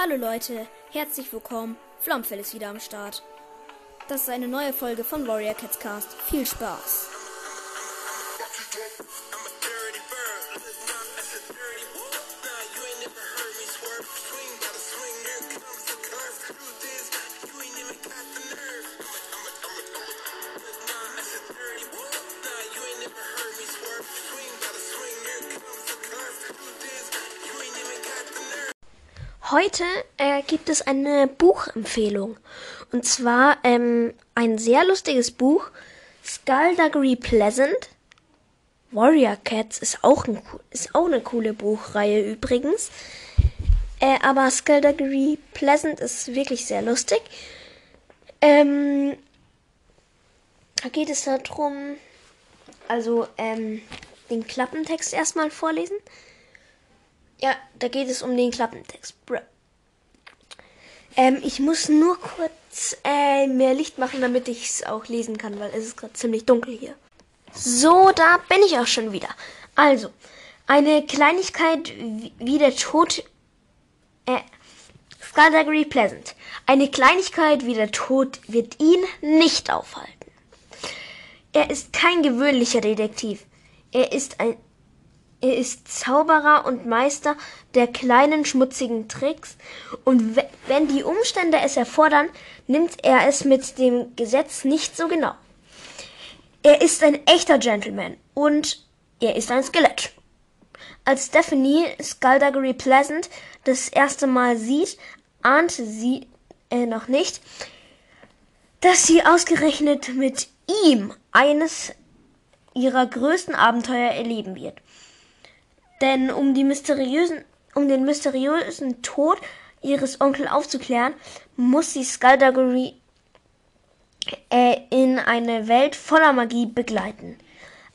Hallo Leute, herzlich willkommen. Flomfell ist wieder am Start. Das ist eine neue Folge von Warrior Cats Cast. Viel Spaß. Heute äh, gibt es eine Buchempfehlung. Und zwar ähm, ein sehr lustiges Buch. Skullduggery Pleasant. Warrior Cats ist auch, ein, ist auch eine coole Buchreihe übrigens. Äh, aber Skullduggery Pleasant ist wirklich sehr lustig. Ähm, da geht es darum, also ähm, den Klappentext erstmal vorlesen. Ja, da geht es um den Klappentext. Ähm, ich muss nur kurz äh, mehr Licht machen, damit ich es auch lesen kann, weil es ist gerade ziemlich dunkel hier. So, da bin ich auch schon wieder. Also, eine Kleinigkeit wie der Tod. Äh, Skullduggery Pleasant. Eine Kleinigkeit wie der Tod wird ihn nicht aufhalten. Er ist kein gewöhnlicher Detektiv. Er ist ein er ist Zauberer und Meister der kleinen schmutzigen Tricks und wenn die Umstände es erfordern, nimmt er es mit dem Gesetz nicht so genau. Er ist ein echter Gentleman und er ist ein Skelett. Als Stephanie Skullduggery Pleasant das erste Mal sieht, ahnte sie äh, noch nicht, dass sie ausgerechnet mit ihm eines ihrer größten Abenteuer erleben wird. Denn um, um den mysteriösen Tod ihres Onkels aufzuklären, muss sie Skullduggery äh, in eine Welt voller Magie begleiten.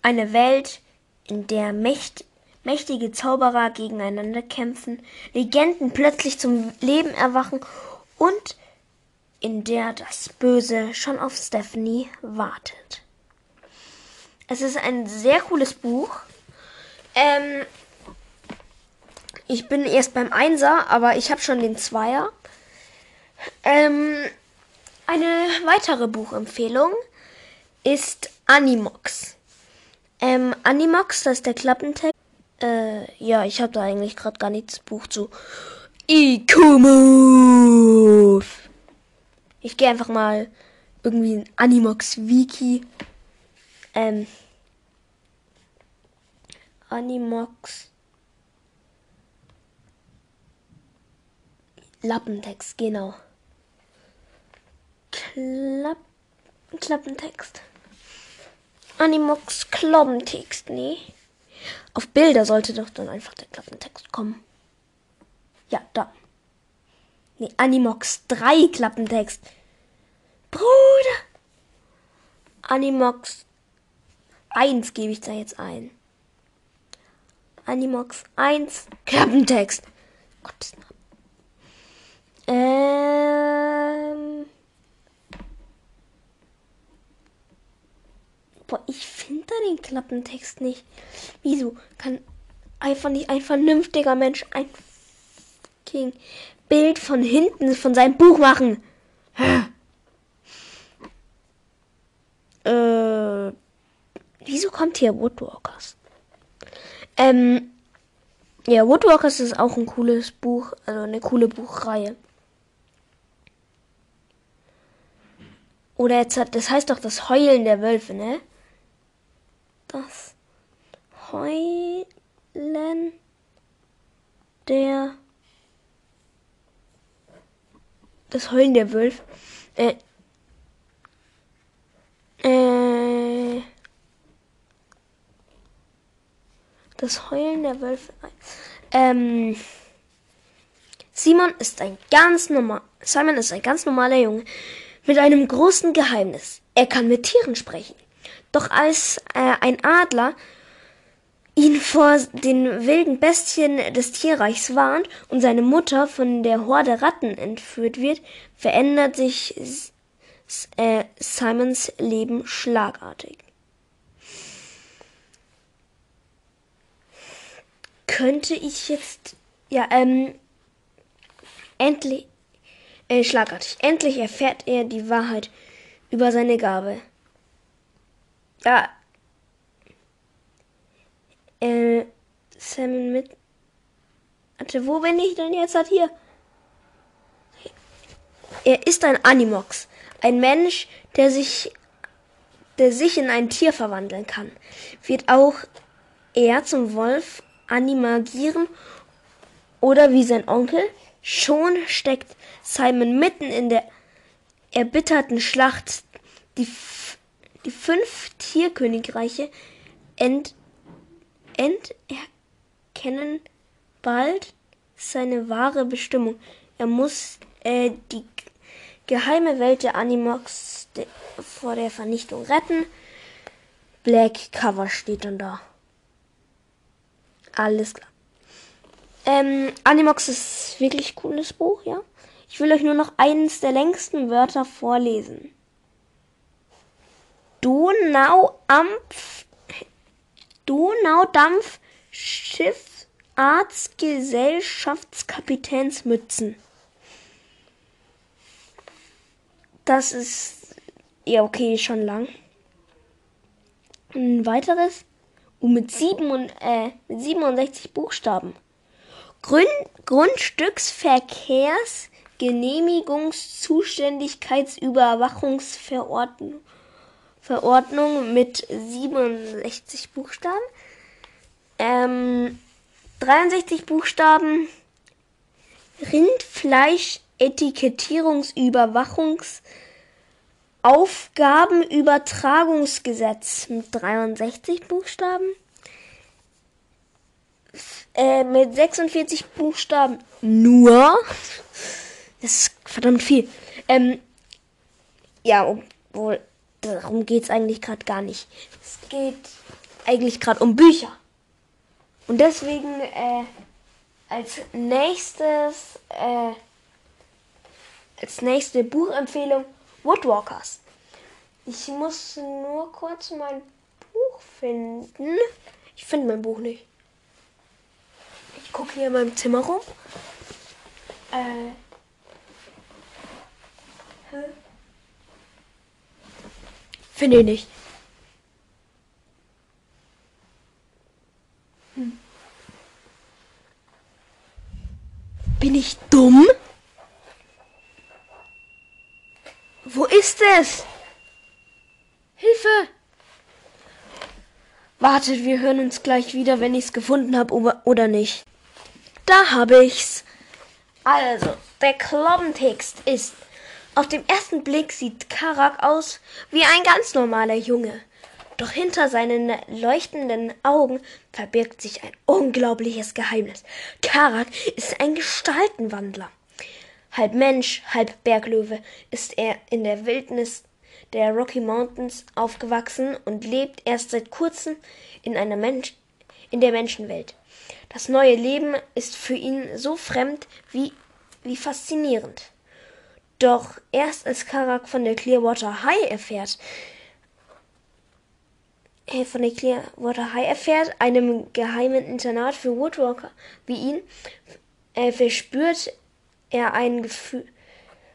Eine Welt, in der mächt, mächtige Zauberer gegeneinander kämpfen, Legenden plötzlich zum Leben erwachen und in der das Böse schon auf Stephanie wartet. Es ist ein sehr cooles Buch. Ähm, ich bin erst beim Einser, aber ich habe schon den Zweier. Ähm, eine weitere Buchempfehlung ist Animox. Ähm, Animox, das ist der Klappentext. Äh, ja, ich habe da eigentlich gerade gar nichts Buch zu. Ikumove. Ich gehe einfach mal irgendwie in Animox Wiki. Ähm, Animox Lappentext, genau. Klapp Klappentext. Animox Klappentext, nee. Auf Bilder sollte doch dann einfach der Klappentext kommen. Ja, da. Nee, Animox 3 Klappentext. Bruder! Animox 1 gebe ich da jetzt ein. Animox 1 Klappentext. Gottes Namen. Ähm. Boah, ich finde da den Klappentext nicht. Wieso kann einfach nicht ein vernünftiger Mensch ein fucking Bild von hinten von seinem Buch machen? Äh, wieso kommt hier Woodwalkers? Ähm, ja, Woodwalkers ist auch ein cooles Buch, also eine coole Buchreihe. Oder jetzt hat, das heißt doch das Heulen der Wölfe, ne? Das Heulen der das Heulen der Wölfe. Äh, äh, das Heulen der Wölfe. Ähm, Simon ist ein ganz normal. Simon ist ein ganz normaler Junge mit einem großen Geheimnis. Er kann mit Tieren sprechen. Doch als äh, ein Adler ihn vor den wilden Bestien des Tierreichs warnt und seine Mutter von der Horde Ratten entführt wird, verändert sich äh, Simons Leben schlagartig. Könnte ich jetzt, ja, ähm, Endlich, äh, schlagartig, endlich erfährt er die Wahrheit über seine Gabe. Ja. Äh, Salmon mit. Warte, wo bin ich denn jetzt halt hier? Er ist ein Animox. Ein Mensch, der sich, der sich in ein Tier verwandeln kann. Wird auch er zum Wolf animagieren oder wie sein Onkel. Schon steckt Simon mitten in der erbitterten Schlacht. Die, die fünf Tierkönigreiche ent, enterkennen bald seine wahre Bestimmung. Er muss äh, die geheime Welt der Animox vor der Vernichtung retten. Black Cover steht dann da. Alles klar. Ähm, Animox ist wirklich cooles Buch, ja. Ich will euch nur noch eines der längsten Wörter vorlesen. Donauampf, Donaudampf, Schifffahrtsgesellschaftskapitänsmützen. Das ist ja okay, schon lang. Ein weiteres und mit, sieben äh, mit 67 Buchstaben. Grün Grundstücksverkehrsgenehmigungszuständigkeitsüberwachungsverordnung Verordnung mit 67 Buchstaben. Ähm, 63 Buchstaben. Rindfleisch-Etikettierungsunterwachungsaufgabenübertragungsgesetz mit 63 Buchstaben. Äh, mit 46 Buchstaben nur. Das ist verdammt viel. Ähm, ja, obwohl darum geht es eigentlich gerade gar nicht. Es geht eigentlich gerade um Bücher. Und deswegen äh, als nächstes, äh, als nächste Buchempfehlung Woodwalkers. Ich muss nur kurz mein Buch finden. Ich finde mein Buch nicht. Ich gucke hier in meinem Zimmer rum. Äh. Hä? Finde ich nicht. Hm. Bin ich dumm? Wo ist es? Hilfe! Wartet, wir hören uns gleich wieder, wenn ich es gefunden habe oder nicht. Da habe ich's. Also, der Klappentext ist auf den ersten Blick sieht Karak aus wie ein ganz normaler Junge. Doch hinter seinen leuchtenden Augen verbirgt sich ein unglaubliches Geheimnis. Karak ist ein Gestaltenwandler. Halb Mensch, halb Berglöwe ist er in der Wildnis der Rocky Mountains aufgewachsen und lebt erst seit kurzem in einer Mensch in der Menschenwelt. Das neue Leben ist für ihn so fremd wie, wie faszinierend. Doch erst als Karak von der Clearwater High erfährt, äh, von der Clearwater High erfährt, einem geheimen Internat für Woodwalker wie ihn, äh, verspürt er ein Gefühl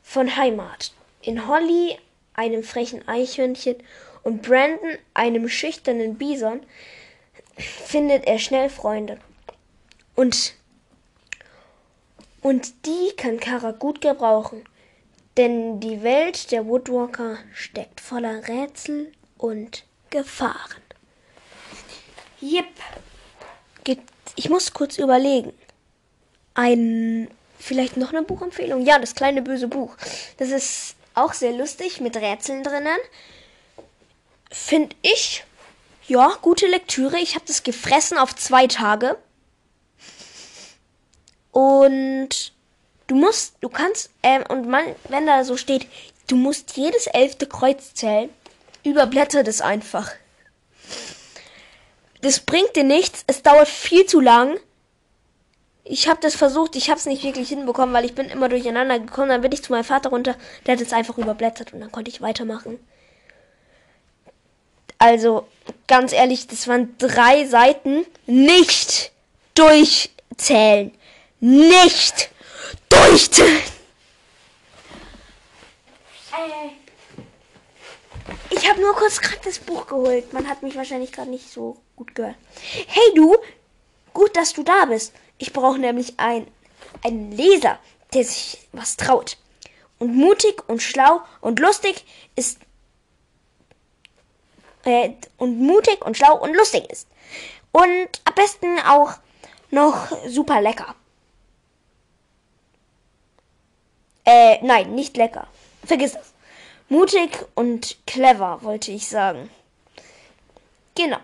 von Heimat. In Holly, einem frechen Eichhörnchen, und Brandon, einem schüchternen Bison, findet er schnell Freunde. Und, und die kann Kara gut gebrauchen. Denn die Welt der Woodwalker steckt voller Rätsel und Gefahren. Jep. Ich muss kurz überlegen. Ein. Vielleicht noch eine Buchempfehlung? Ja, das kleine böse Buch. Das ist auch sehr lustig mit Rätseln drinnen. Finde ich. Ja, gute Lektüre. Ich habe das gefressen auf zwei Tage. Und Du musst, du kannst, ähm, und man, wenn da so steht, du musst jedes elfte Kreuz zählen, überblätter das einfach. Das bringt dir nichts, es dauert viel zu lang. Ich habe das versucht, ich habe es nicht wirklich hinbekommen, weil ich bin immer durcheinander gekommen. Dann bin ich zu meinem Vater runter, der hat es einfach überblättert und dann konnte ich weitermachen. Also, ganz ehrlich, das waren drei Seiten. Nicht durchzählen. Nicht Durchzählen! Äh, ich habe nur kurz gerade das Buch geholt. Man hat mich wahrscheinlich gerade nicht so gut gehört. Hey du, gut, dass du da bist. Ich brauche nämlich ein, einen Leser, der sich was traut. Und mutig und schlau und lustig ist. Äh, und mutig und schlau und lustig ist. Und am besten auch noch super lecker. Äh, nein, nicht lecker. Vergiss das. Mutig und clever, wollte ich sagen. Genau.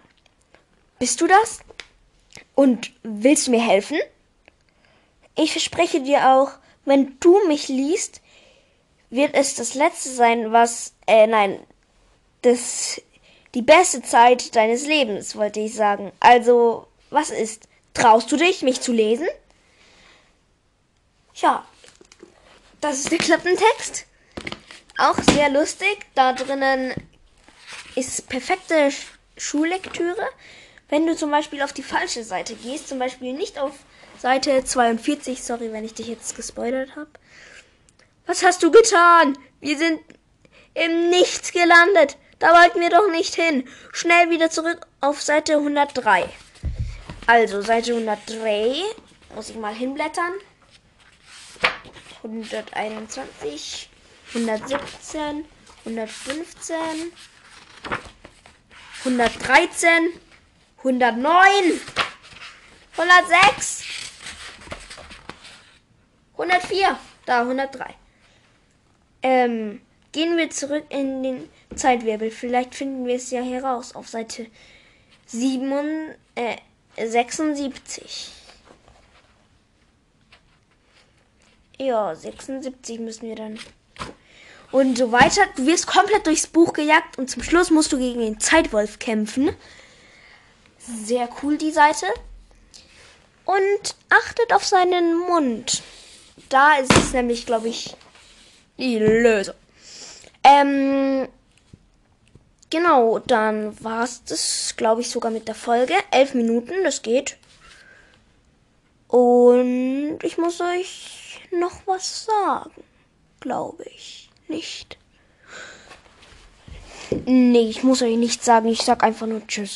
Bist du das? Und willst du mir helfen? Ich verspreche dir auch, wenn du mich liest, wird es das letzte sein, was, äh, nein, das, die beste Zeit deines Lebens, wollte ich sagen. Also, was ist? Traust du dich, mich zu lesen? Ja, das ist der Klappentext. Auch sehr lustig. Da drinnen ist perfekte Schullektüre. Wenn du zum Beispiel auf die falsche Seite gehst, zum Beispiel nicht auf Seite 42, sorry, wenn ich dich jetzt gespoilert habe. Was hast du getan? Wir sind im Nichts gelandet. Da wollten wir doch nicht hin. Schnell wieder zurück auf Seite 103. Also Seite 103 muss ich mal hinblättern. 121, 117, 115, 113, 109, 106, 104, da 103. Ähm, gehen wir zurück in den Zeitwirbel. Vielleicht finden wir es ja heraus auf Seite 7, äh, 76. Ja, 76 müssen wir dann. Und so weiter. Du wirst komplett durchs Buch gejagt und zum Schluss musst du gegen den Zeitwolf kämpfen. Sehr cool die Seite. Und achtet auf seinen Mund. Da ist es nämlich, glaube ich, die Lösung. Ähm, genau, dann war es das, glaube ich, sogar mit der Folge. Elf Minuten, das geht. Und ich muss euch noch was sagen. Glaube ich nicht. Nee, ich muss euch nichts sagen. Ich sag einfach nur Tschüss.